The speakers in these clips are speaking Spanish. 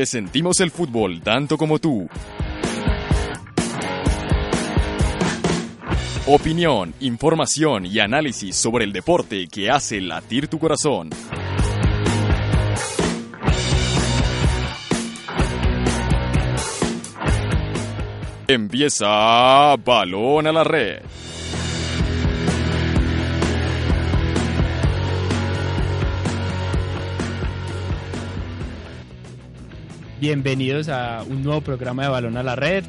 porque sentimos el fútbol tanto como tú. Opinión, información y análisis sobre el deporte que hace latir tu corazón. Empieza Balón a la Red. Bienvenidos a un nuevo programa de Balón a la Red.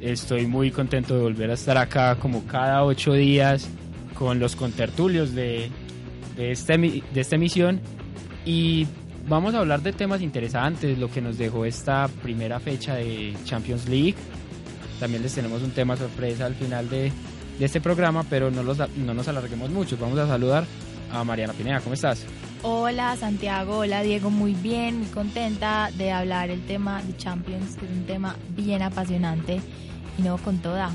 Estoy muy contento de volver a estar acá como cada ocho días con los contertulios de, de, este, de esta emisión y vamos a hablar de temas interesantes, lo que nos dejó esta primera fecha de Champions League. También les tenemos un tema sorpresa al final de, de este programa, pero no, los, no nos alarguemos mucho. Vamos a saludar a Mariana Pineda. ¿Cómo estás? Hola Santiago, hola Diego, muy bien, muy contenta de hablar el tema de Champions, que es un tema bien apasionante y no con toda.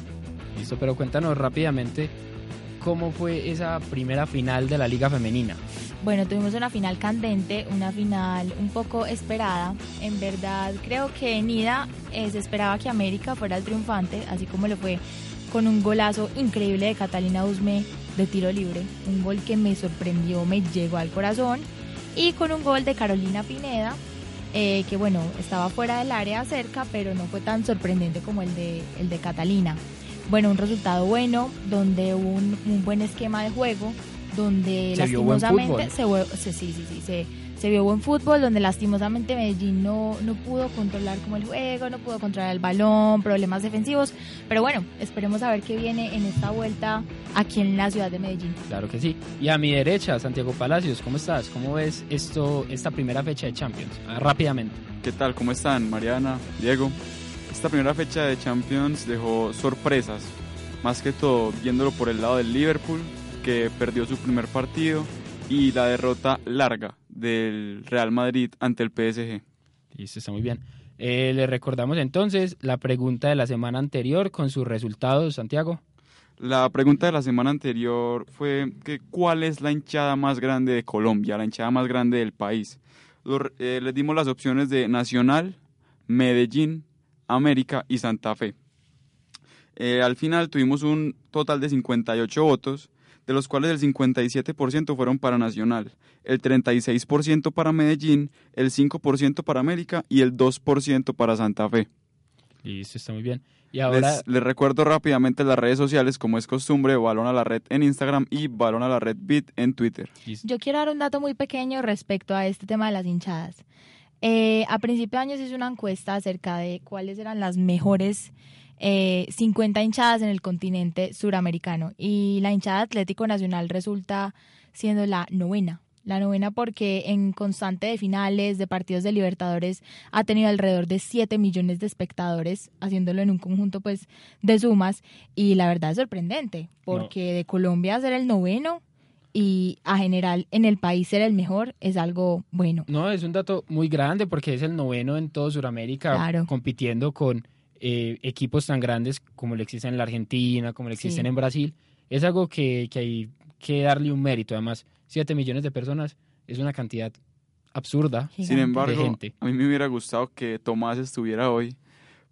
Listo, pero cuéntanos rápidamente cómo fue esa primera final de la Liga Femenina. Bueno, tuvimos una final candente, una final un poco esperada. En verdad, creo que Nida eh, se esperaba que América fuera el triunfante, así como lo fue con un golazo increíble de Catalina Usme de tiro libre, un gol que me sorprendió, me llegó al corazón, y con un gol de Carolina Pineda, eh, que bueno, estaba fuera del área cerca, pero no fue tan sorprendente como el de, el de Catalina. Bueno, un resultado bueno, donde hubo un, un buen esquema de juego, donde Se lastimosamente se, sí, sí, sí, se, se vio buen fútbol, donde lastimosamente Medellín no, no pudo controlar como el juego, no pudo controlar el balón, problemas defensivos, pero bueno, esperemos a ver qué viene en esta vuelta aquí en la ciudad de Medellín. Claro que sí. Y a mi derecha, Santiago Palacios, ¿cómo estás? ¿Cómo ves esto, esta primera fecha de Champions? Ah, rápidamente. ¿Qué tal? ¿Cómo están? Mariana, Diego. Esta primera fecha de Champions dejó sorpresas, más que todo viéndolo por el lado del Liverpool, que perdió su primer partido, y la derrota larga del Real Madrid ante el PSG. Listo, está muy bien. Eh, le recordamos entonces la pregunta de la semana anterior con sus resultados, Santiago. La pregunta de la semana anterior fue que cuál es la hinchada más grande de Colombia, la hinchada más grande del país. Lo- eh, les dimos las opciones de Nacional, Medellín, América y Santa Fe. Eh, al final tuvimos un total de 58 votos, de los cuales el 57% fueron para Nacional, el 36% para Medellín, el 5% para América y el 2% para Santa Fe. Listo, está muy bien. Y ahora, Les, les recuerdo rápidamente las redes sociales, como es costumbre, Balón a la Red en Instagram y Balón a la Red Beat en Twitter. Yo quiero dar un dato muy pequeño respecto a este tema de las hinchadas. Eh, a principio de año se hizo una encuesta acerca de cuáles eran las mejores eh, 50 hinchadas en el continente suramericano y la hinchada Atlético Nacional resulta siendo la novena. La novena porque en constante de finales, de partidos de Libertadores, ha tenido alrededor de 7 millones de espectadores, haciéndolo en un conjunto pues de sumas. Y la verdad es sorprendente, porque de Colombia ser el noveno y a general en el país ser el mejor es algo bueno. No, es un dato muy grande porque es el noveno en todo Sudamérica, Claro. compitiendo con eh, equipos tan grandes como le existen en la Argentina, como le existen Sí. en Brasil. Es algo que, que hay que darle un mérito. Además, 7 millones de personas es una cantidad absurda. Sin embargo, De gente. a mí me hubiera gustado que Tomás estuviera hoy,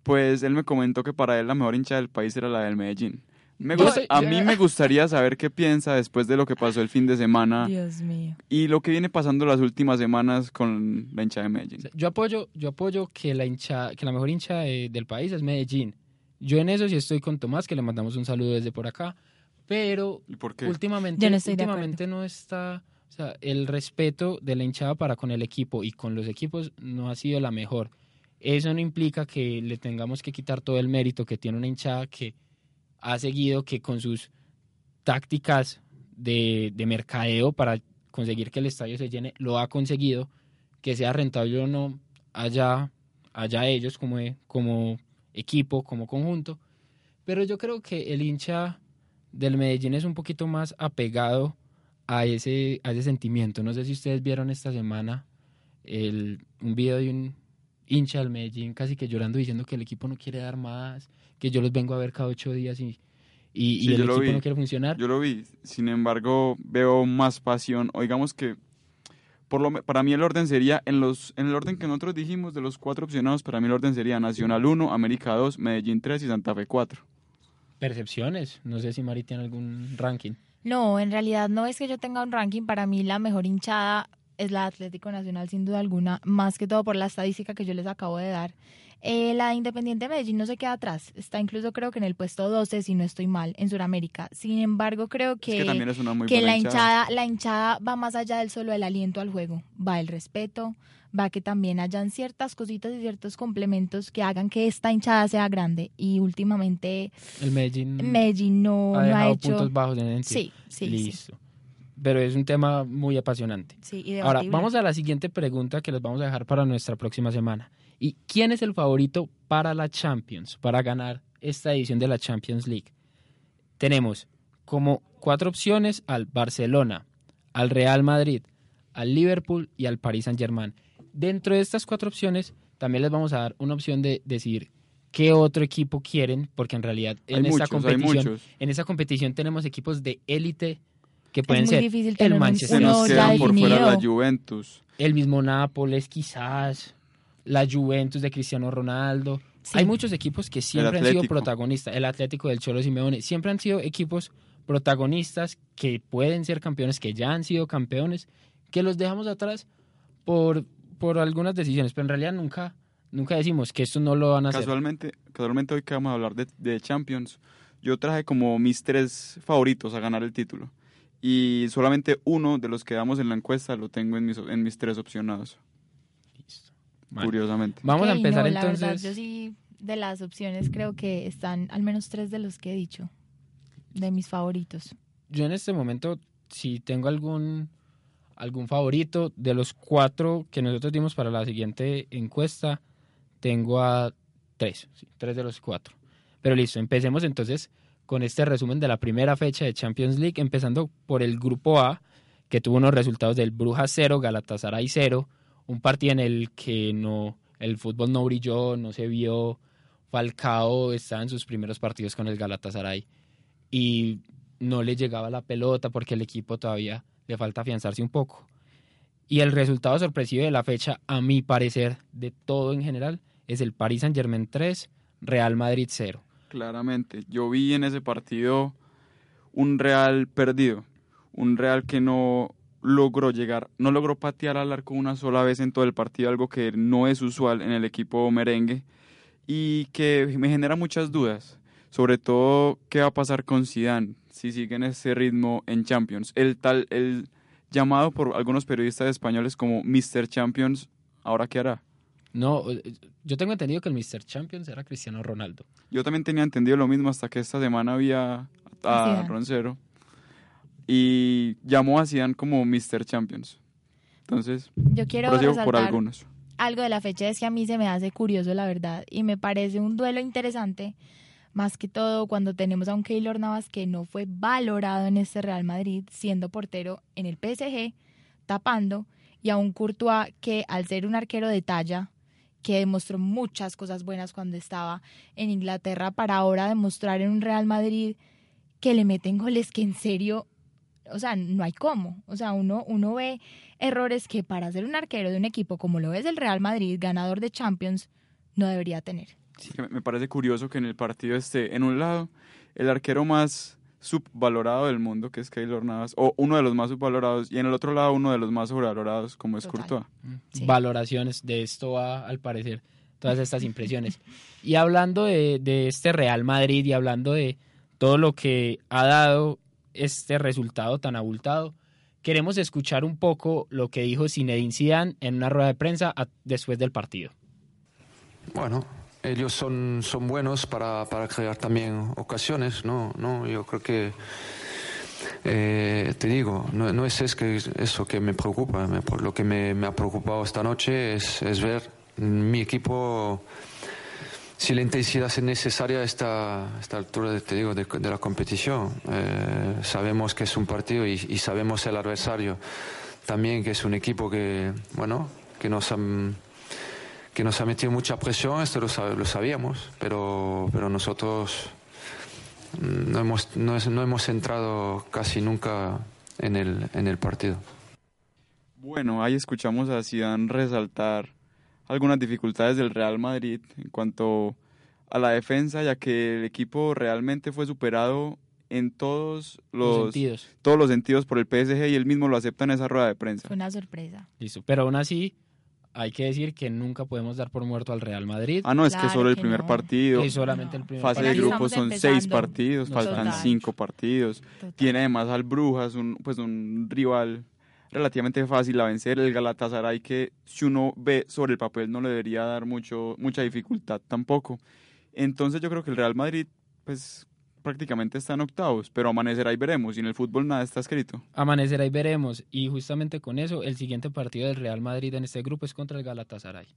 pues él me comentó que para él la mejor hincha del país era la del Medellín. Me a mí me gustaría saber qué piensa después de lo que pasó el fin de semana Dios mío. y lo que viene pasando las últimas semanas con la hincha de Medellín. Yo apoyo, yo apoyo que la hincha, que la mejor hincha del país es Medellín. Yo en eso sí estoy con Tomás, que le mandamos un saludo desde por acá. Pero ¿Y por qué? últimamente, no últimamente no está, o sea, el respeto de la hinchada para con el equipo y con los equipos no ha sido la mejor. Eso no implica que le tengamos que quitar todo el mérito que tiene una hinchada que ha seguido que con sus tácticas de, de mercadeo para conseguir que el estadio se llene, lo ha conseguido, que sea rentable o no, allá, allá ellos como, como equipo, como conjunto. Pero yo creo que el hincha del Medellín es un poquito más apegado a ese, a ese sentimiento. No sé si ustedes vieron esta semana el, un video de un hincha del Medellín casi que llorando diciendo que el equipo no quiere dar más, que yo los vengo a ver cada ocho días y, y, y Sí, el yo lo equipo vi. no quiere funcionar. Yo lo vi, sin embargo, veo más pasión, o digamos que por lo, para mí el orden sería, en, los, en el orden que nosotros dijimos de los cuatro opcionados, para mí el orden sería Nacional 1, América 2, Medellín 3 y Santa Fe 4. Percepciones, no sé si Mari tiene algún ranking. No, en realidad no es que yo tenga un ranking, para mí la mejor hinchada es la Atlético Nacional sin duda alguna, más que todo por la estadística que yo les acabo de dar. Eh, la Independiente Medellín no se queda atrás, está incluso creo que en el puesto 12, si no estoy mal, en Sudamérica. Sin embargo, creo que, que, también es una muy que buena la hinchada. hinchada, la hinchada va más allá del solo del aliento al juego, va el respeto, va que también hayan ciertas cositas y ciertos complementos que hagan que esta hinchada sea grande. Y últimamente El Medellín Medellín no, ha no dejado ha hecho... puntos bajos en el Sí, sí, sí, Listo. Pero es un tema muy apasionante. sí, y Ahora, vamos a la siguiente pregunta que les vamos a dejar para nuestra próxima semana. ¿Y quién es el favorito para la Champions, para ganar esta edición de la Champions League? Tenemos como cuatro opciones al Barcelona, al Real Madrid, al Liverpool y al Paris Saint-Germain. Dentro de estas cuatro opciones, también les vamos a dar una opción de decidir qué otro equipo quieren, porque en realidad en esta muchos, competición en esa competición tenemos equipos de élite que pueden es muy ser difícil el Manchester Se nos quedan por fuera la. Juventus. el mismo Nápoles quizás, la Juventus de Cristiano Ronaldo. Sí. Hay muchos equipos que siempre han sido protagonistas. El Atlético del Cholo Simeone. Siempre han sido equipos protagonistas que pueden ser campeones, que ya han sido campeones, que los dejamos atrás por, por algunas decisiones. Pero en realidad nunca, nunca decimos que esto no lo van a hacer. Casualmente, casualmente hoy que vamos a hablar de, de Champions, yo traje como mis tres favoritos a ganar el título. Y solamente uno de los que damos en la encuesta lo tengo en mis, en mis tres opcionados, Curiosamente. Vamos a empezar no, la entonces. verdad, yo sí, de las opciones, creo que están al menos tres de los que he dicho, de mis favoritos. yo en este momento, si tengo algún, algún favorito, de los cuatro que nosotros dimos para la siguiente encuesta, tengo a tres, sí, tres de los cuatro. Pero listo, empecemos entonces con este resumen de la primera fecha de Champions League, empezando por el grupo A, que tuvo unos resultados del Brujas 0, Galatasaray 0, un partido en el que no, el fútbol no brilló, no se vio, Falcao estaba en sus primeros partidos con el Galatasaray y no le llegaba la pelota porque el equipo todavía le falta afianzarse un poco. Y el resultado sorpresivo de la fecha, a mi parecer, de todo en general, es el Paris Saint-Germain 3, Real Madrid 0. Claramente, yo vi en ese partido un Real perdido, un Real que no logró llegar, no logró patear al arco una sola vez en todo el partido, algo que no es usual en el equipo merengue y que me genera muchas dudas, sobre todo qué va a pasar con Zidane si sigue en ese ritmo en Champions. El tal el llamado por algunos periodistas españoles como Mr. Champions, ahora qué hará? No, eh, yo tengo entendido que el Mr. Champions era Cristiano Ronaldo. Yo también tenía entendido lo mismo hasta que esta semana había a. Roncero y llamó a Zidane como Mr. Champions. Entonces, Yo quiero por algunos. algo de la fecha, es que a mí se me hace curioso, la verdad, y me parece un duelo interesante, más que todo cuando tenemos a un Keylor Navas que no fue valorado en este Real Madrid, siendo portero en el PSG, tapando, y a un Courtois que al ser un arquero de talla, que demostró muchas cosas buenas cuando estaba en Inglaterra, para ahora demostrar en un Real Madrid que le meten goles que en serio, o sea, no hay cómo. O sea, uno, uno ve errores que para ser un arquero de un equipo como lo es el Real Madrid, ganador de Champions, no debería tener. Que me- Me parece curioso que en el partido esté, en un lado, el arquero más subvalorado del mundo, que es Keylor Navas, o uno de los más subvalorados, y en el otro lado uno de los más sobrevalorados, como es Total. Courtois. Sí. Valoraciones de esto va, al parecer, todas estas impresiones. Y hablando de, de este Real Madrid y hablando de todo lo que ha dado este resultado tan abultado, queremos escuchar un poco lo que dijo Zinedine Zidane en una rueda de prensa después del partido. Bueno, ellos son, son buenos para, para crear también ocasiones, ¿no? ¿no? Yo creo que, eh, te digo, no, no es, es que eso que me preocupa, me- lo que me, me ha preocupado esta noche es, es ver mi equipo si la intensidad es necesaria a esta, esta altura, te digo, de, de la competición. Eh, sabemos que es un partido y, y sabemos el adversario también, que es un equipo que, bueno, que nos han que nos ha metido mucha presión, esto lo, lo sabíamos, pero, pero nosotros no hemos, no, no hemos entrado casi nunca en el, en el partido. Bueno, ahí escuchamos a Zidane resaltar algunas dificultades del Real Madrid en cuanto a la defensa, ya que el equipo realmente fue superado en todos Los los, sentidos. todos los sentidos por el PSG y él mismo lo acepta en esa rueda de prensa. Fue una sorpresa. Listo. Pero aún así, hay que decir que nunca podemos dar por muerto al Real Madrid. Ah, no, es que solo el que primer no. partido. es solamente el primer Fase de partido. Grupos son seis partidos, faltan Total. cinco partidos. Total. Tiene además al Brujas, un, pues un rival relativamente fácil a vencer, el Galatasaray que si uno ve sobre el papel no le debería dar mucho, mucha dificultad tampoco. Entonces yo creo que el Real Madrid pues prácticamente está en octavos, pero amanecerá y veremos, y en el fútbol nada está escrito. Amanecerá y veremos. Y justamente con eso, el siguiente partido del Real Madrid en este grupo es contra el Galatasaray.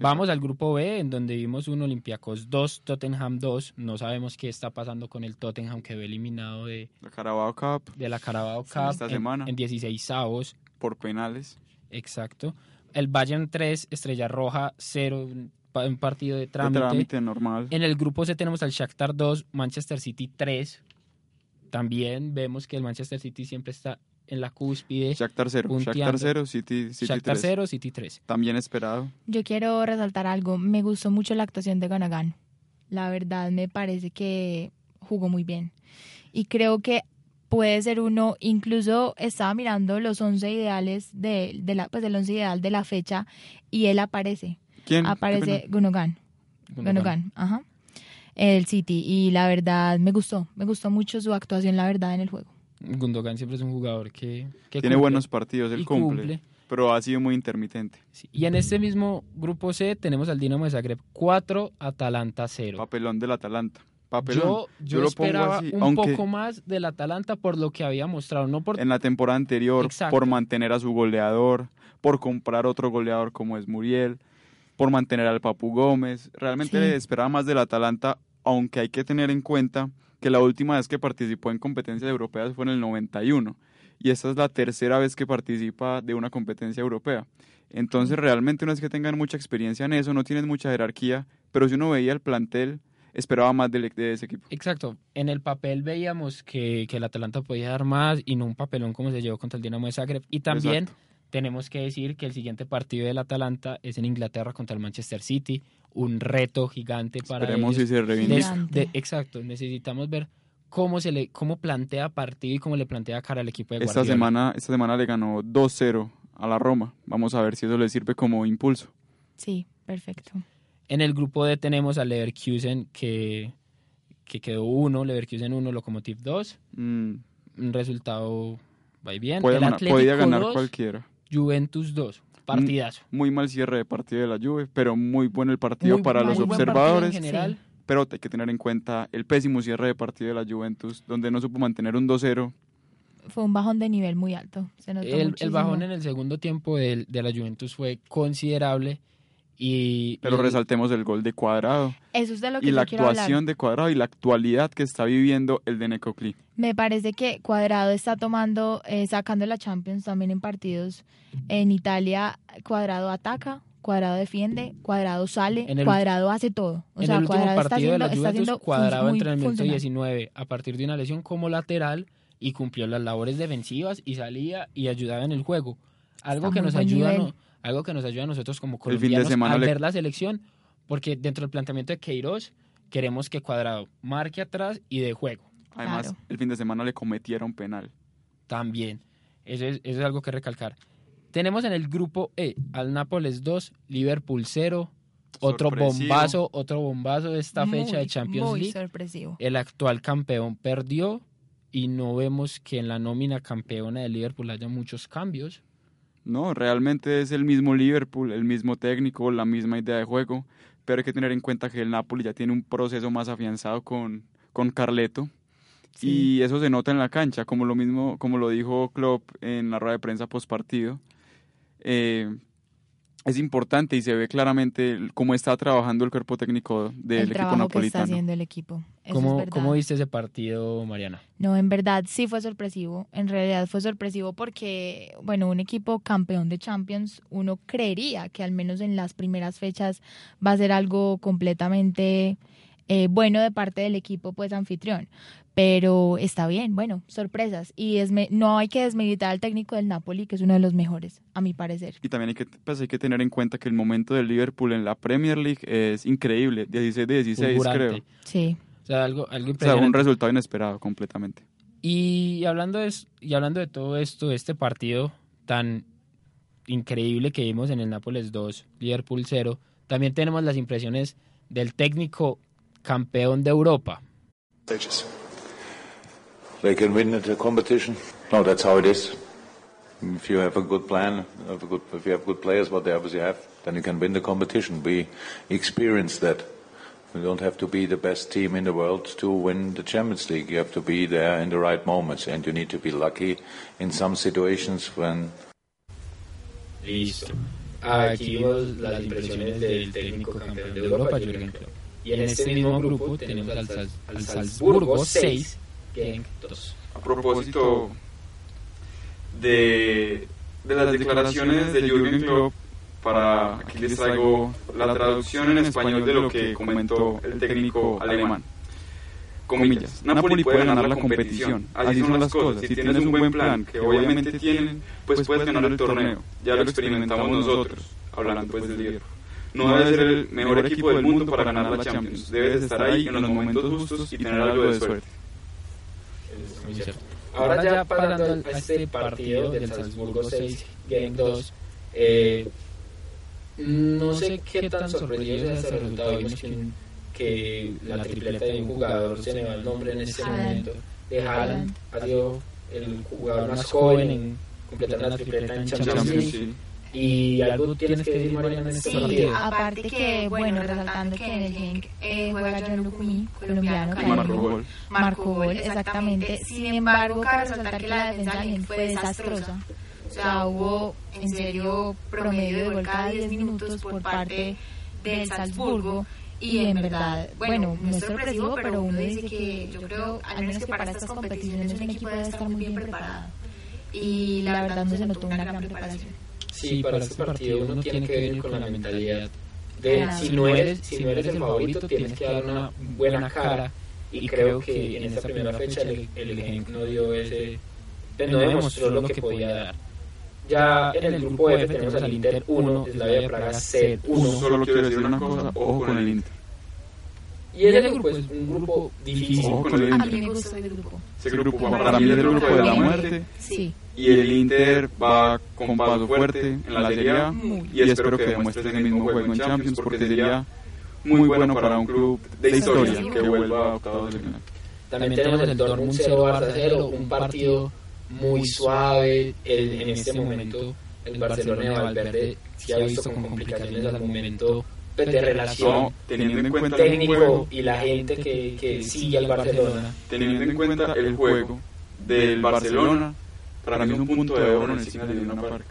Vamos al grupo B, en donde vimos un Olympiacos 2, Tottenham 2. No sabemos qué está pasando con el Tottenham, que ve eliminado de, La Carabao Cup de la Carabao Sí, Cup esta en, semana. en 16 avos. por penales. Exacto. El Bayern 3, Estrella Roja 0, un pa- un partido de De trámite. trámite normal. En el grupo C tenemos al Shakhtar 2, Manchester City 3. También vemos que el Manchester City siempre está en la cúspide. Shakhtar 0, punteando. Shakhtar 0, City, City Shakhtar 3. 0, City 3. También esperado. Yo quiero resaltar algo. Me gustó mucho la actuación de Ganagan. La verdad me parece que jugó muy bien. Y creo que puede ser uno, incluso estaba mirando los 11 ideales de, de la, pues el 11 ideal de la fecha y él aparece. ¿Quién? Qué Aparece. Gunogan. Gunogan, ajá. El City. Y la verdad me gustó. Me gustó mucho su actuación, la verdad, en el juego. Gundogan siempre es un jugador que, que Tiene cumple buenos partidos, él cumple, pero ha sido muy intermitente. Sí. Y en este mismo grupo C tenemos al Dinamo de Zagreb 4, Atalanta 0. Papelón del Atalanta. Papelón. Yo, yo, Yo lo pongo esperaba así, un aunque- poco más del Atalanta por lo que había mostrado, no por en la temporada anterior Exacto. por mantener a su goleador, por comprar otro goleador como es Muriel, por mantener al Papu Gómez. Realmente Sí. esperaba más del Atalanta, aunque hay que tener en cuenta que la última vez que participó en competencias europeas fue en el 91 y esta es la tercera vez que participa de una competencia europea. Entonces realmente no es que tengan mucha experiencia en eso, no tienen mucha jerarquía, pero si uno veía el plantel, esperaba más del- de, ese equipo. Exacto. En el papel veíamos que, que el Atalanta podía dar más y no un papelón como se llevó contra el Dinamo de Zagreb. Y también Exacto. Tenemos que decir que el siguiente partido del Atalanta es en Inglaterra contra el Manchester City. Un reto gigante para Esperemos si ellos. se Des- reivindica. Exacto. Necesitamos ver cómo se le cómo plantea partido y cómo le plantea cara al equipo de Esta Guardiola. semana, esta semana le ganó 2-0 a la Roma. Vamos a ver si eso le sirve como impulso. Sí, perfecto. En el grupo D tenemos al Leverkusen que, que quedó 1, Leverkusen 1, Lokomotiv 2. Mm, Un resultado va y bien. puede el ganar- Atlético podía ganar 2, cualquiera. Juventus 2. Partidazo. Muy mal cierre de partido de la Juve, pero muy bueno el partido Muy- para muy los buen partido observadores. En general, Pero hay que tener en cuenta el pésimo cierre de partido de la Juventus, donde no supo mantener un 2-0. Fue un bajón de nivel muy alto. Se notó el, el bajón en el segundo tiempo del- de, la Juventus fue considerable. Y, Pero y resaltemos el gol de Cuadrado Eso es de lo que y la actuación de Cuadrado y la actualidad que está viviendo el de Necoclí. Me parece que Cuadrado está tomando, eh, sacando la Champions también en partidos. En Italia, Cuadrado ataca, Cuadrado defiende, Cuadrado sale, En el- Cuadrado hace todo. O en sea, el último Cuadrado está partido de haciendo, la está Juventus, haciendo cuadrado muy entre el minuto funcional. 19 a partir de una lesión como lateral y cumplió las labores defensivas y salía y ayudaba en el juego. Algo Está que nos ayuda, no- algo que nos ayuda a nosotros como El fin de colombianos semana al le- ver la selección, porque dentro del planteamiento de Queiroz queremos que Cuadrado marque atrás y de juego Además, Claro. el fin de semana le cometieron penal. también. Eso es, eso es algo que recalcar. Tenemos en el grupo E al Nápoles 2, Liverpool 0, otro bombazo, otro bombazo de esta fecha Muy, de Champions muy League. sorpresivo. El actual campeón perdió y no vemos que en la nómina campeona de Liverpool haya muchos cambios. No, realmente es el mismo Liverpool, el mismo técnico, la misma idea de juego, pero hay que tener en cuenta que el Napoli ya tiene un proceso más afianzado con, con Carleto Sí. y eso se nota en la cancha, como lo mismo, como lo dijo Klopp en la rueda de prensa post partido. Es importante y se ve claramente cómo está trabajando el cuerpo técnico del el equipo trabajo que está napolitano. haciendo el equipo. Eso ¿Cómo, es verdad. ¿Cómo viste ese partido, Mariana? No, en verdad sí fue sorpresivo. En realidad fue sorpresivo porque, bueno, un equipo campeón de Champions, uno creería que al menos en las primeras fechas va a ser algo completamente eh, bueno de parte del equipo pues anfitrión. Pero está bien, bueno, sorpresas. Y desme- no hay que desmeditar al técnico del Napoli, que es uno de los mejores, a mi parecer. Y también hay que, pues, hay que tener en cuenta que el momento del Liverpool en la Premier League es increíble, 16 de 16 fulgurante. creo. Sí. O sea, algo, algo O sea, un impresionante. resultado inesperado completamente. Y hablando, de, es- y hablando de todo esto, de este partido tan increíble que vimos en el Nápoles 2, Liverpool 0, también tenemos las impresiones del técnico campeón de Europa. stages. They can win at the competition. No, that's how it is. If you have a good plan, have a good, if you have good players, what they obviously have, then you can win the competition. We experienced that. You don't have to be the best team in the world to win the Champions League. You have to be there in the right moments, and you need to be lucky in some situations when Listo. Aquí vimos las impresiones del técnico campeón de Europa, Jürgen Klopp. Y en este mismo grupo tenemos al, Sal- al Salzburgo 6, Genk 2. A propósito de, de las declaraciones de Jürgen Klopp, para aquí les traigo la traducción en español de lo que comentó el técnico alemán. Comillas, Napoli puede ganar la competición, así son las cosas. Si tienes un buen plan, que obviamente tienen, pues puedes ganar el torneo. Ya lo experimentamos nosotros, hablando pues del Liverpool. No debes ser el mejor equipo del mundo para ganar la Champions. Debes estar ahí en los momentos justos y tener algo de suerte. Muy cierto. Ahora ya pasando a este partido del Salzburgo 6, Genk 2, eh, no sé qué tan sorprendido es este resultado. Vimos que, que la tripleta de un jugador, se me va el nombre en este Haaland. momento, de Haaland, ha sido el jugador más joven en completar una tripleta en Champions Champions, League. sí. Y algo tienes que decir, Mariana, en este Sí, partido. aparte que, bueno, resaltando que en el Genk eh, juega John Lukumi, colombiano, que marcó gol. marcó gol, exactamente. Sin embargo, cabe resaltar que la defensa del Genk fue desastrosa. O sea, hubo en serio promedio de gol cada 10 minutos por parte del Salzburgo. Y en verdad, bueno, no es sorpresivo, pero uno dice que yo creo, al menos que para estas competiciones, un equipo debe estar muy bien preparado. Y la verdad no se notó una gran preparación. Sí, para este partido uno tiene que venir con la mentalidad de Claro. si no eres si no eres el favorito tienes que dar una buena cara y creo que en esta primera fecha el, el Genk no dio ese no demostró lo que podía dar. Ya en el grupo F tenemos al Inter 1, Slavia de Praga C 1 Solo quiero decir una cosa, ojo con el Inter. y ese grupo es un grupo difícil. Ojo con el A Inter. mí me gustó el grupo. Ese grupo para mí es el grupo de la muerte Sí. Y el Inter va con paso fuerte en la Serie A y espero que demuestre ese mismo juego en Champions porque sería muy bueno para un club de historia que vuelva a octavos de final. También tenemos el Dortmund 0 Barça 0, un partido muy suave. El- en este momento, el Barcelona de Valverde se ha visto con complicaciones al momento de relación No, teniendo en cuenta el técnico juego, y la gente que, que sigue al Barcelona. teniendo en cuenta el juego del Barcelona, para mí es un punto de oro en el signo de Luna Park.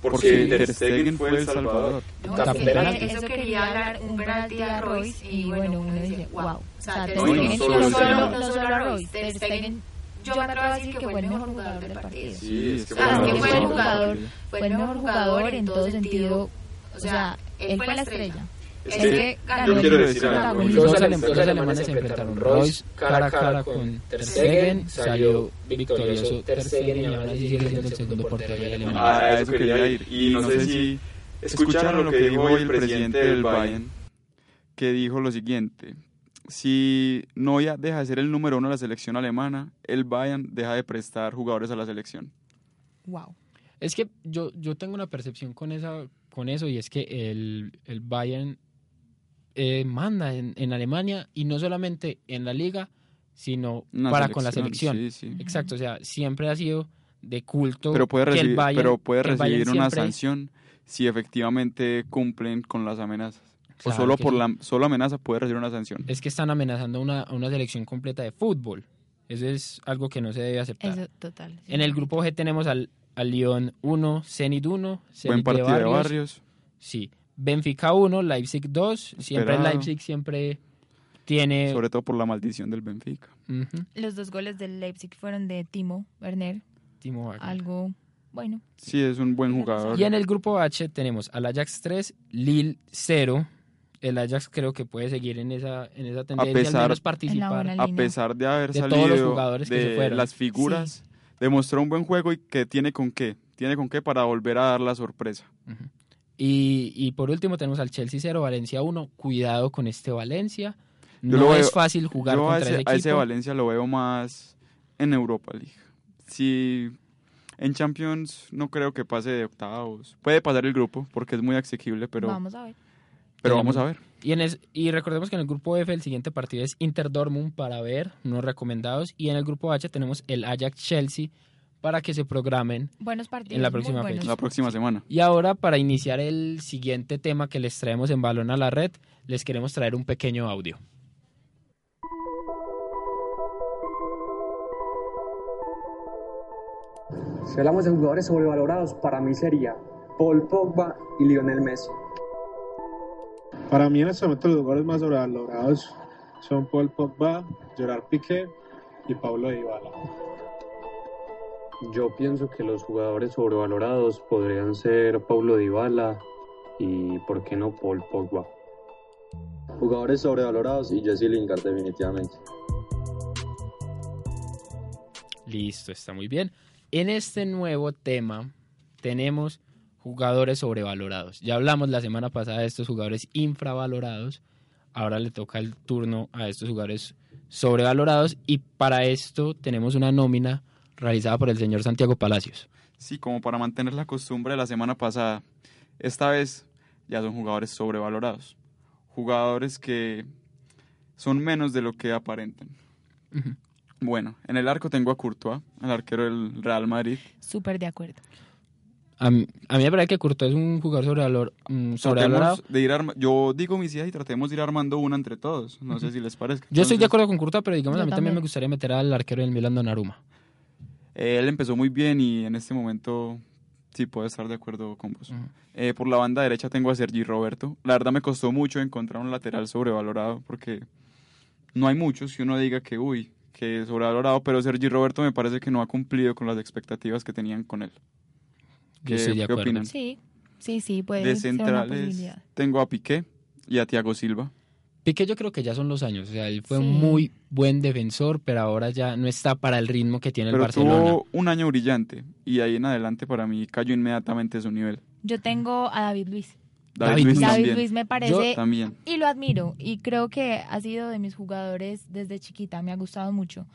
Porque Ter Stegen fue el salvador. No, eso quería hablar un penalti a Royce y bueno, uno dice, wow. O sea, Ter No, y no Stegen, solo no solo, tema. no solo a Royce, Ter Stegen, yo me atrevo a decir que fue el mejor jugador del partido. Sí, es que O sea, es que bueno, fue el no, jugador, fue el mejor jugador en todo sentido, o sea, él fue la estrella. Es que yo quiero decir algo. dos alemanes se enfrentaron. Royce cara a cara con Ter Stegen, salió victorioso Ter Stegen y ahora sí sigue siendo el segundo portero de Alemania. A eso quería ir. Y no sé si escucharon lo que dijo hoy el presidente del Bayern, que dijo lo siguiente. Si Neuer deja de ser el número uno de la selección alemana, el Bayern deja de prestar jugadores a la selección. Wow. Es que yo, yo tengo una percepción con, esa, con eso y es que el, el Bayern eh, manda en, en Alemania y no solamente en la liga, sino Una para con la selección. Sí, sí. Exacto, o sea, siempre ha sido de culto Pero puede que el recibir, Bayern, pero puede recibir una siempre- sanción si efectivamente cumplen con las amenazas. Claro o solo por sí. la solo amenaza puede recibir una sanción. Es que están amenazando a una, una selección completa de fútbol. Eso es algo que no se debe aceptar. Eso, total. sí. En el grupo G tenemos al, al Lyon 1, Zenit 1, Buen Zenit de partido de Barrios, Barrios. Sí. Benfica 1, Leipzig 2. Siempre el. Leipzig siempre tiene... Sobre todo por la maldición del Benfica. Los dos goles del Leipzig fueron de Timo Werner, Timo Werner. algo bueno. Sí, es un buen jugador. Y en el grupo H tenemos al Ajax 3, Lille 0, el Ajax creo que puede seguir en esa, en esa tendencia, pesar- al menos participar. A pesar de haber De todos salido los jugadores que de se fueron. las figuras, demostró un buen juego y que tiene con qué. Tiene con qué para volver a dar la sorpresa. Y, y por último tenemos al Chelsea 0, Valencia 1. Cuidado con este Valencia. Yo No lo es veo- fácil jugar Yo contra ese, ese a ese. Valencia lo veo más en Europa League. Si en Champions no creo que pase de octavos. Puede pasar el grupo porque es muy asequible, pero Vamos a ver. pero vamos a ver. Y, en es- y recordemos que en el grupo F el siguiente partido es Inter Dortmund para ver, unos recomendados. Y en el grupo H tenemos el Ajax Chelsea para que se programen. Buenos partidos. En la muy próxima buenos. fecha. La próxima semana. Y ahora para iniciar el siguiente tema que les traemos en Balón a la Red, les queremos traer un pequeño audio. Si hablamos de jugadores sobrevalorados, para mí sería Paul Pogba y Lionel Messi. Para mí en este momento los jugadores más sobrevalorados son Paul Pogba, Gerard Piqué y Pablo Dybala. Yo pienso que los jugadores sobrevalorados podrían ser Paulo Dybala y, ¿por qué no, Paul Pogba? Jugadores sobrevalorados y Jesse Lingard definitivamente. Listo, está muy bien. En este nuevo tema tenemos jugadores sobrevalorados. Ya hablamos la semana pasada de estos jugadores infravalorados. Ahora le toca el turno a estos jugadores sobrevalorados y para esto tenemos una nómina realizada por el señor Santiago Palacios. Sí, como para mantener la costumbre de la semana pasada. Esta vez ya son jugadores sobrevalorados. Jugadores que son menos de lo que aparentan. Ujú. Bueno, en el arco tengo a Courtois, el arquero del Real Madrid. Súper de acuerdo. A mí, a mí me parece que Courtois es un jugador sobrevalor- mm, sobrevalorado. De ir arma- Yo digo mis ideas y tratemos de ir armando una entre todos. No sé si les parece. Yo estoy de Entonces, acuerdo con Courtois, pero digamos a mí también también. me gustaría meter al arquero del Milan Donnarumma. Eh, él empezó muy bien y en este momento sí puedo estar de acuerdo con vos. Eh, por la banda derecha tengo a Sergi Roberto. La verdad me costó mucho encontrar un lateral sobrevalorado porque no hay muchos que uno diga que, uy, que es sobrevalorado, pero Sergi Roberto me parece que no ha cumplido con las expectativas que tenían con él. Yo estoy de ¿Qué opinan? Sí, sí, sí, puede de ser una centrales posibilidad. tengo a Piqué y a Thiago Silva. Piqué yo creo que ya son los años, o sea, él fue Sí. un muy buen defensor, pero ahora ya no está para el ritmo que tiene el Pero Barcelona. tuvo un año brillante y ahí en adelante para mí cayó inmediatamente su nivel. Yo tengo a David Luis. David, David Luis. David. Luis me parece También. y lo admiro y creo que ha sido de mis jugadores desde chiquita, me ha gustado mucho.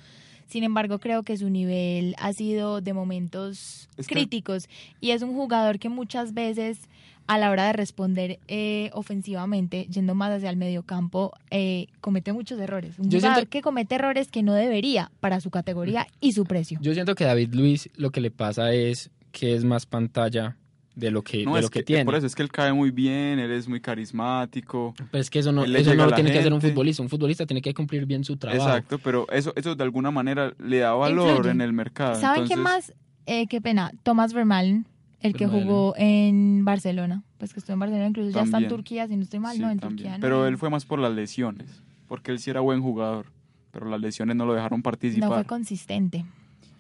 Sin embargo, creo que su nivel ha sido de momentos Es que- críticos y es un jugador que muchas veces a la hora de responder eh, ofensivamente, yendo más hacia el mediocampo, eh, comete muchos errores. Un Yo jugador siento- que comete errores que no debería para su categoría y su precio. Yo siento que David Luis lo que le pasa es que es más pantalla de lo que, No, de es lo que, que, tiene. por eso es que él cae muy bien, él es muy carismático. Pero es que eso no, eso no lo tiene que hacer un futbolista. Un futbolista tiene que cumplir bien su trabajo. Exacto, pero eso, eso de alguna manera le da valor Influye. en el mercado. ¿Saben Entonces, más? Eh, qué pena. Thomas Vermaelen, el que Vermaelen. jugó en Barcelona. Pues que estuvo en Barcelona, incluso ya está en. Turquía, si no estoy mal, sí, no, en también. Turquía. no. Pero él fue más por las lesiones, porque él sí era buen jugador, pero las lesiones no lo dejaron No fue participar. consistente.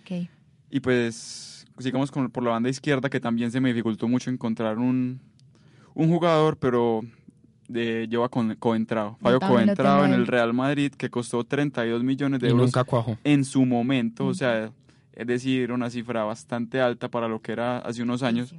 Ok. y pues sigamos con, por la banda izquierda, que también se me dificultó mucho encontrar un, un jugador, pero de, lleva con Coentrao. Fabio Coentrao en el Real Madrid, que costó 32 millones de Y euros nunca cuajó. en su momento, o sea, es decir, una cifra bastante alta para lo que era hace unos años.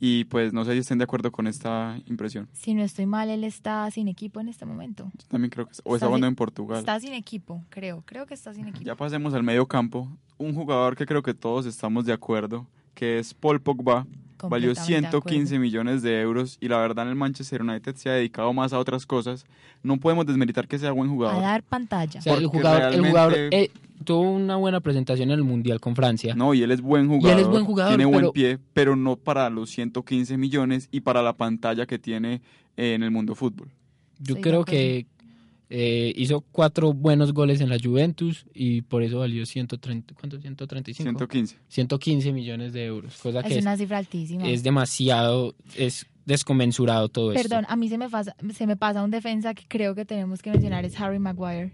Y pues no sé si estén de acuerdo con esta impresión. Si no estoy mal, él está sin equipo en este momento. Yo también creo que o Está está jugando en Portugal. Está sin equipo, creo. Creo que está sin equipo. Ya pasemos al medio campo. Un jugador que creo que todos estamos de acuerdo, que es Paul Pogba. Valió Completamente de 115 acuerdo. millones de euros y la verdad en el Manchester United se ha dedicado más a otras cosas. No podemos desmeritar que sea buen A jugador. dar pantalla. O sea, el jugador, el jugador realmente- eh, tuvo una buena presentación en el Mundial con Francia. No, y él es buen jugador. es buen jugador, Tiene buen pie, pero no para los 115 millones y para la pantalla que tiene eh, en el mundo fútbol. Yo creo acuerdo. que eh, hizo cuatro buenos goles en la Juventus y por eso valió 130, ¿cuánto? 135. 115. 115 millones de euros, cosa que Es es, una cifra altísima. es demasiado, es desconmensurado todo esto. Perdón, a mí se me, pasa, se me pasa un defensa que creo que tenemos que mencionar, es Harry Maguire,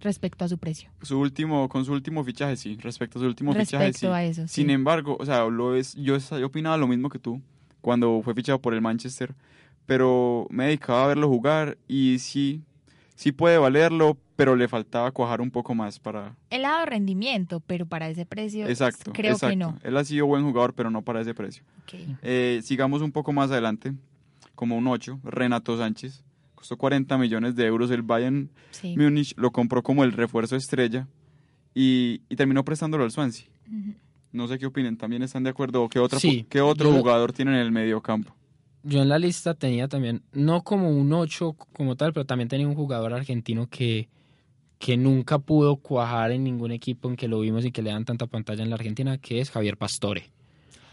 respecto a su precio. Su último, con su último fichaje, sí. Respecto a su último fichaje, sí. Respecto a eso, Sin sí. embargo, o sea, lo es, yo, yo opinaba lo mismo que tú cuando fue fichado por el Manchester, pero me dedicaba a verlo jugar y sí, sí puede valerlo, pero le faltaba cuajar un poco más para... Él ha dado rendimiento, pero para ese precio Exacto, creo exacto. que no. Él ha sido buen jugador, pero no para ese precio. Ok. Eh, sigamos un poco más adelante, como un 8, Renato Sánchez. Costó 40 millones de euros. El Bayern Sí. Múnich lo compró como el refuerzo estrella y, y terminó prestándolo al Swansea. No sé qué opinen, ¿también están de acuerdo? ¿O qué, otra, Sí, qué otro yo- jugador tiene en el medio campo? Yo en la lista tenía también, no como un 8 como tal, pero también tenía un jugador argentino que, que nunca pudo cuajar en ningún equipo en que lo vimos y que le dan tanta pantalla en la Argentina, que es Javier Pastore.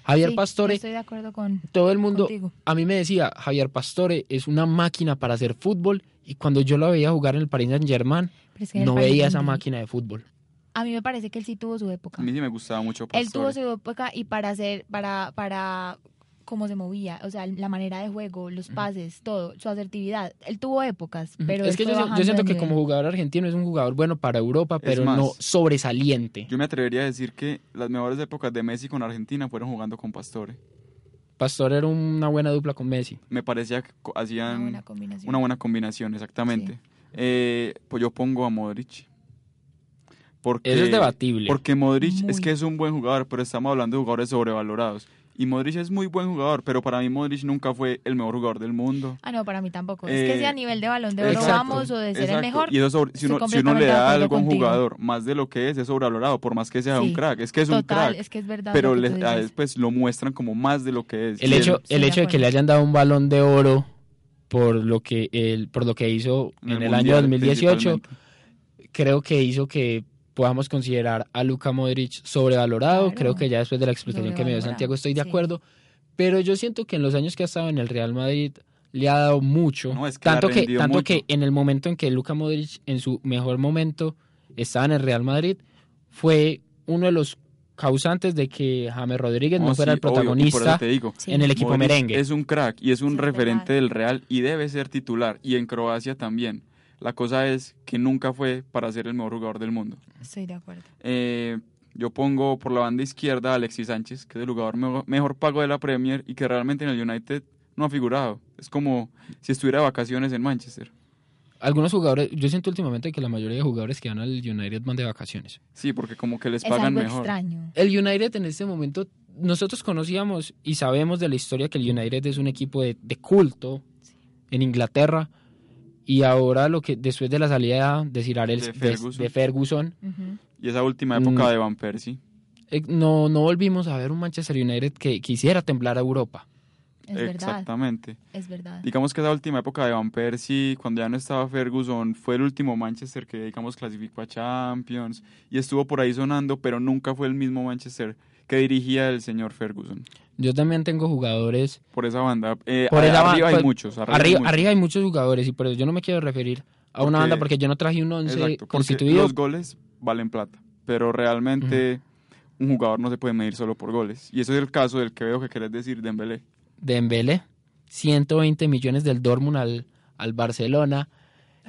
Javier Sí, Pastore, Estoy de acuerdo con. todo el mundo, contigo. a mí me decía, Javier Pastore es una máquina para hacer fútbol y cuando yo lo veía jugar en el Paris Saint Germain, es que no Paris veía esa máquina de fútbol. A mí me parece que él sí tuvo su época. A mí sí me gustaba mucho Él tuvo Pastore. su época y para hacer, para, para cómo se movía, o sea, la manera de juego, los pases, todo, su asertividad. Él tuvo épocas, pero es que yo, siento que como jugador argentino es un jugador bueno para Europa, pero más, no sobresaliente. Yo me atrevería a decir que las mejores épocas de Messi con Argentina fueron jugando con Pastore. Pastor era una buena dupla con Messi. Me parecía que Una hacían buena combinación. una buena combinación, exactamente. Sí. Eh, pues yo pongo a Modric. Porque, Eso es debatible. Porque Modric es que es un buen jugador, pero estamos hablando de jugadores sobrevalorados. Y Modric es muy buen jugador, pero para mí Modric nunca fue el mejor jugador del mundo. Ah, no, para mí tampoco. es que Eh, si a nivel de balón de oro Exacto, vamos o de ser el mejor. Y eso sobre- si, uno, si uno le da algo a un jugador más de lo que es, es sobrevalorado, por más que sea un crack. Es que es un Total, crack. es que es verdad. pero le- a él, pues lo muestran como más de lo que es. El hecho, el de hecho de que le hayan dado un balón de oro por lo que él, por lo que hizo en, el, año Mundial, 2018, principalmente. creo que hizo que podamos considerar a Luka Modric sobrevalorado. Claro. Creo que ya después de la explicación que me dio Santiago estoy de sí. acuerdo. Pero yo siento que en los años que ha estado en el Real Madrid le ha dado mucho. No, es que tanto que, tanto mucho. que en el momento en que Luka Modric en su mejor momento estaba en el Real Madrid, fue uno de los causantes de que James Rodríguez no, No, fuera sí, el protagonista te digo, Sí. en el equipo Modric merengue. Es un crack y es un Sí, referente del Real y debe ser titular. Y en Croacia también. La cosa es que nunca fue para ser el mejor jugador del mundo. Estoy de acuerdo. Eh, yo pongo por la banda izquierda a Alexis Sánchez, que es el jugador mejor, mejor pago de la Premier y que realmente en el United no ha figurado. Es como si estuviera de vacaciones en Manchester. Algunos jugadores, yo siento últimamente que la mayoría de jugadores que van al United van de vacaciones. Sí, porque como que les Es pagan algo mejor. extraño. El United en este momento, nosotros conocíamos y sabemos de la historia que el United es un equipo de, de culto en Inglaterra y ahora lo que después de la salida de Sir De Ferguson. de Ferguson, Ujú. Y esa última época Mm. de Van Persie. eh, no, no volvimos a ver un Manchester United que quisiera temblar a Europa. Es verdad. Exactamente. Es verdad. Digamos que esa última época de Van Persie, cuando ya no estaba Ferguson, fue el último Manchester que, digamos, clasificó a Champions y estuvo por ahí sonando, pero nunca fue el mismo Manchester que dirigía el señor Ferguson. Yo también tengo jugadores Por esa banda. Eh, Por esa arriba ba- hay pues, muchos. Arriba, hay Arriba, muchos. arriba hay muchos jugadores y por eso yo no me quiero referir a una Porque- banda porque yo no traje un once Exacto, porque constituido. los goles valen plata, pero realmente un jugador no se puede medir solo por goles. Y eso es el caso del que veo que querés decir Dembélé. Dembélé, 120 millones del Dortmund al, al Barcelona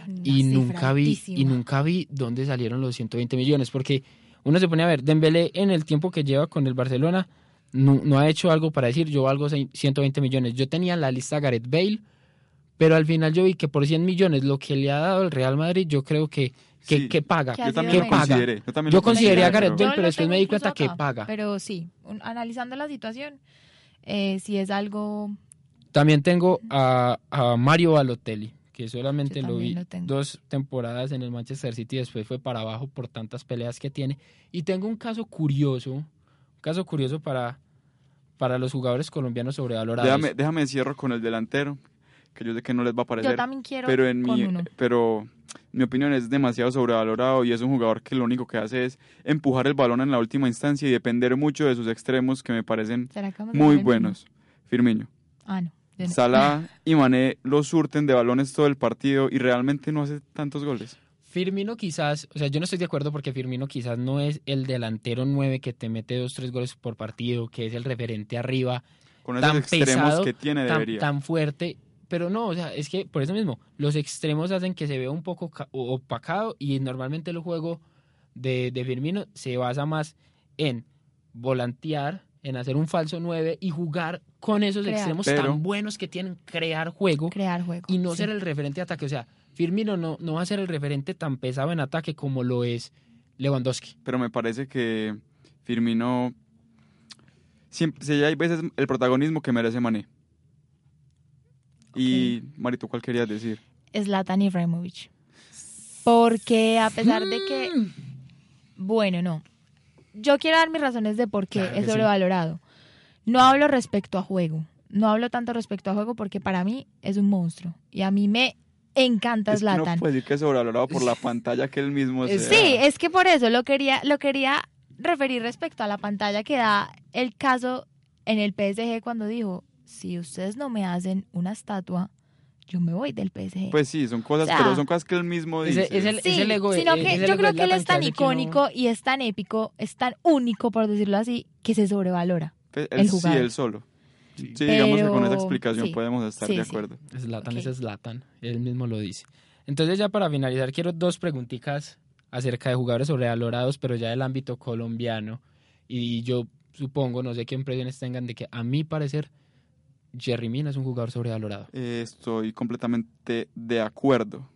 Una y nunca vi y nunca vi dónde salieron los 120 millones porque uno se pone a ver Dembélé en el tiempo que lleva con el Barcelona no, no ha hecho algo para decir yo valgo seis- 120 millones. Yo tenía en la lista Gareth Bale, pero al final yo vi que por 100 millones lo que le ha dado el Real Madrid yo creo que que, Sí. que paga. Que Yo también lo bueno. consideré. Yo, también Yo lo consideré a consideré, Gareth Bale, pero después me di cuenta que paga. Pero sí, un- analizando la situación, eh, si es algo... También tengo a, a Mario Balotelli, que solamente lo vi lo dos temporadas en el Manchester City y después fue para abajo por tantas peleas que tiene. Y tengo un caso curioso, un caso curioso para, para los jugadores colombianos sobrevalorados. Déjame, déjame cierro con el delantero, que yo sé que no les va a parecer. Yo también quiero pero en con mi, uno. pero mi opinión es demasiado sobrevalorado y es un jugador que lo único que hace es empujar el balón en la última instancia y depender mucho de sus extremos que me parecen ¿Será que vamos a muy buenos. Firmino. Ah, no. Salah y Mané lo surten de balones todo el partido y realmente no hace tantos goles. Firmino quizás, o sea, yo no estoy de acuerdo porque Firmino quizás no es el delantero 9 que te mete dos, tres goles por partido, que es el referente arriba, Con esos Tan extremos pesado, que tiene tan, debería. tan fuerte. Pero no, o sea, es que por eso mismo, los extremos hacen que se vea un poco opacado y normalmente el juego de, de Firmino se basa más en volantear, en hacer un falso 9 y jugar con esos Crear. extremos Pero- tan buenos que tienen crear juego Crear juego. y no sí. ser el referente de ataque. O sea, Firmino no, no va a ser el referente tan pesado en ataque como lo es Lewandowski. Pero me parece que Firmino siempre sí hay veces el protagonismo que merece Mané. Y Marito, ¿cuál querías decir? Zlatan Ibrahimovic. Porque a pesar de que... Mm. Bueno, no. Yo quiero dar mis razones de por qué Claro es sí. No hablo respecto a juego. No hablo tanto respecto a juego porque para mí es un monstruo. Y a mí me encanta Es que no Zlatan. puede decir que es sobrevalorado por la pantalla que él mismo Es- sea. Sí, es que por eso lo quería, lo quería referir respecto a la pantalla que da el caso en el PSG cuando dijo, si ustedes no me hacen una estatua, yo me voy del PSG. Pues sí, son cosas, O sea, pero son cosas que él mismo dice. es el- Sí, el ego de- sino es que el yo ego creo que él Zlatan es tan icónico y es tan épico, es tan único, por decirlo así, que se sobrevalora. El él sí, él solo. Sí, digamos que con esa explicación sí, podemos estar sí, de acuerdo. Zlatan Ok. es Zlatan, él mismo lo dice. Entonces ya para finalizar quiero dos preguntitas acerca de jugadores sobrevalorados, pero ya del ámbito colombiano. Y yo supongo, no sé qué impresiones tengan de que a mi parecer Jerry Mina es un jugador sobrevalorado. Eh, estoy completamente de acuerdo.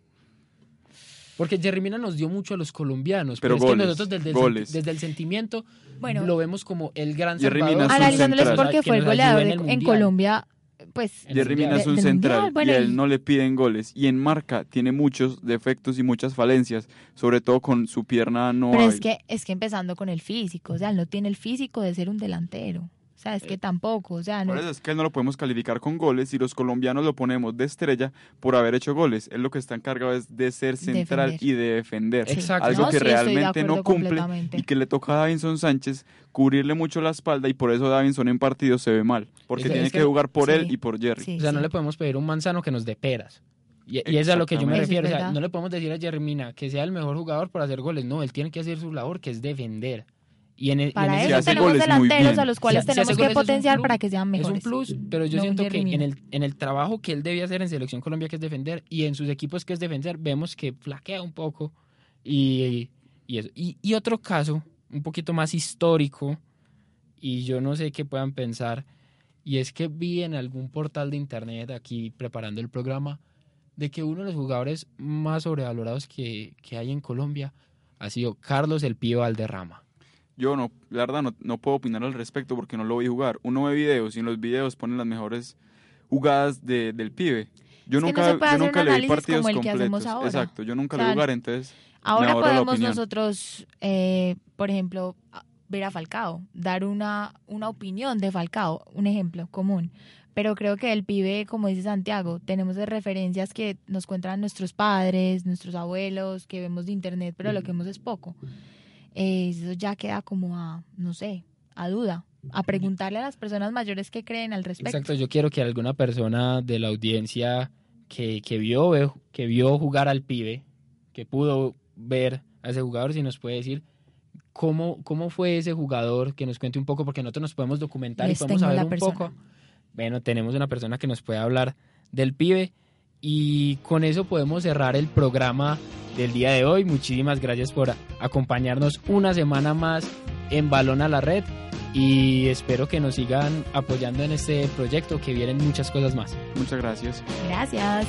Porque Jerry Mina nos dio mucho a los colombianos, Pero pero, es que goles, nosotros desde el, goles. senti- desde el sentimiento Bueno, lo vemos como el gran Jerry salvador. Mina es un analizándoles central. porque que fue el goleador en el en. Colombia, pues... Jerry. Mina es un central bueno, y a él no le piden goles. Y en marca tiene muchos defectos y muchas falencias, sobre todo con su pierna no Pero es que, es que empezando con el físico, o sea, él no tiene el físico de ser un delantero. Sea, es que tampoco, o sea, no, Por eso es que él no lo podemos calificar con goles y los colombianos lo ponemos de estrella por haber hecho goles. Él lo que está encargado es de ser central Defender. y de defender. Sí. Exacto. Algo No, que sí, realmente no cumple y que le toca a Davinson Sánchez cubrirle mucho la espalda y por eso Davinson en partidos se ve mal. Porque tiene que- que jugar por sí. él y por Jerry. sí, O sea, no le podemos pedir un manzano que nos dé peras. Y, y es a lo que yo me refiero. O sea, no le podemos decir a Jerry Mina que sea el mejor jugador por hacer goles. No, él tiene que hacer su labor, que es defender. Y en, y en Para eso tenemos delanteros a los cuales tenemos que es potenciar plus, para que sean Es mejores. un plus, pero yo No siento que en el, en el trabajo que él debía hacer en Selección Colombia, que es defender, y en sus equipos, que es defender, vemos que flaquea un poco. Y, y, eso. y, y otro caso, un poquito más histórico, y yo no sé qué puedan pensar, y es que vi en algún portal de internet, aquí preparando el programa, de que uno de los jugadores más sobrevalorados que, que hay en Colombia ha sido Carlos el Pío Valderrama. Yo no, la verdad no, no puedo opinar al respecto porque no lo vi jugar. Uno ve videos y en los videos ponen las mejores jugadas de- del pibe. Yo Es nunca, no yo nunca le vi partidos como el que hacemos ahora. Exacto, yo nunca O le sea, vi jugar, entonces Ahora podemos nosotros, eh, por ejemplo, ver a Falcao, dar una, una opinión de Falcao, un ejemplo común. Pero creo que el pibe, como dice Santiago, tenemos de referencias que nos cuentan nuestros padres, nuestros abuelos, que vemos de internet, pero lo que vemos es poco. Eh, eso ya queda como a, no sé, a duda, a preguntarle a las personas mayores qué creen al respecto. Exacto, yo quiero que alguna persona de la audiencia que, que vio que vio jugar al pibe, que pudo ver a ese jugador, si nos puede decir cómo, cómo fue ese jugador, que nos cuente un poco, porque nosotros nos podemos documentar Les y podemos saber un persona. poco. Bueno, tenemos una persona que nos puede hablar del pibe y con eso podemos cerrar el programa del día de hoy. Muchísimas gracias por acompañarnos una semana más en Balón a la Red y espero que nos sigan apoyando en este proyecto que vienen muchas cosas más. Muchas gracias. Gracias.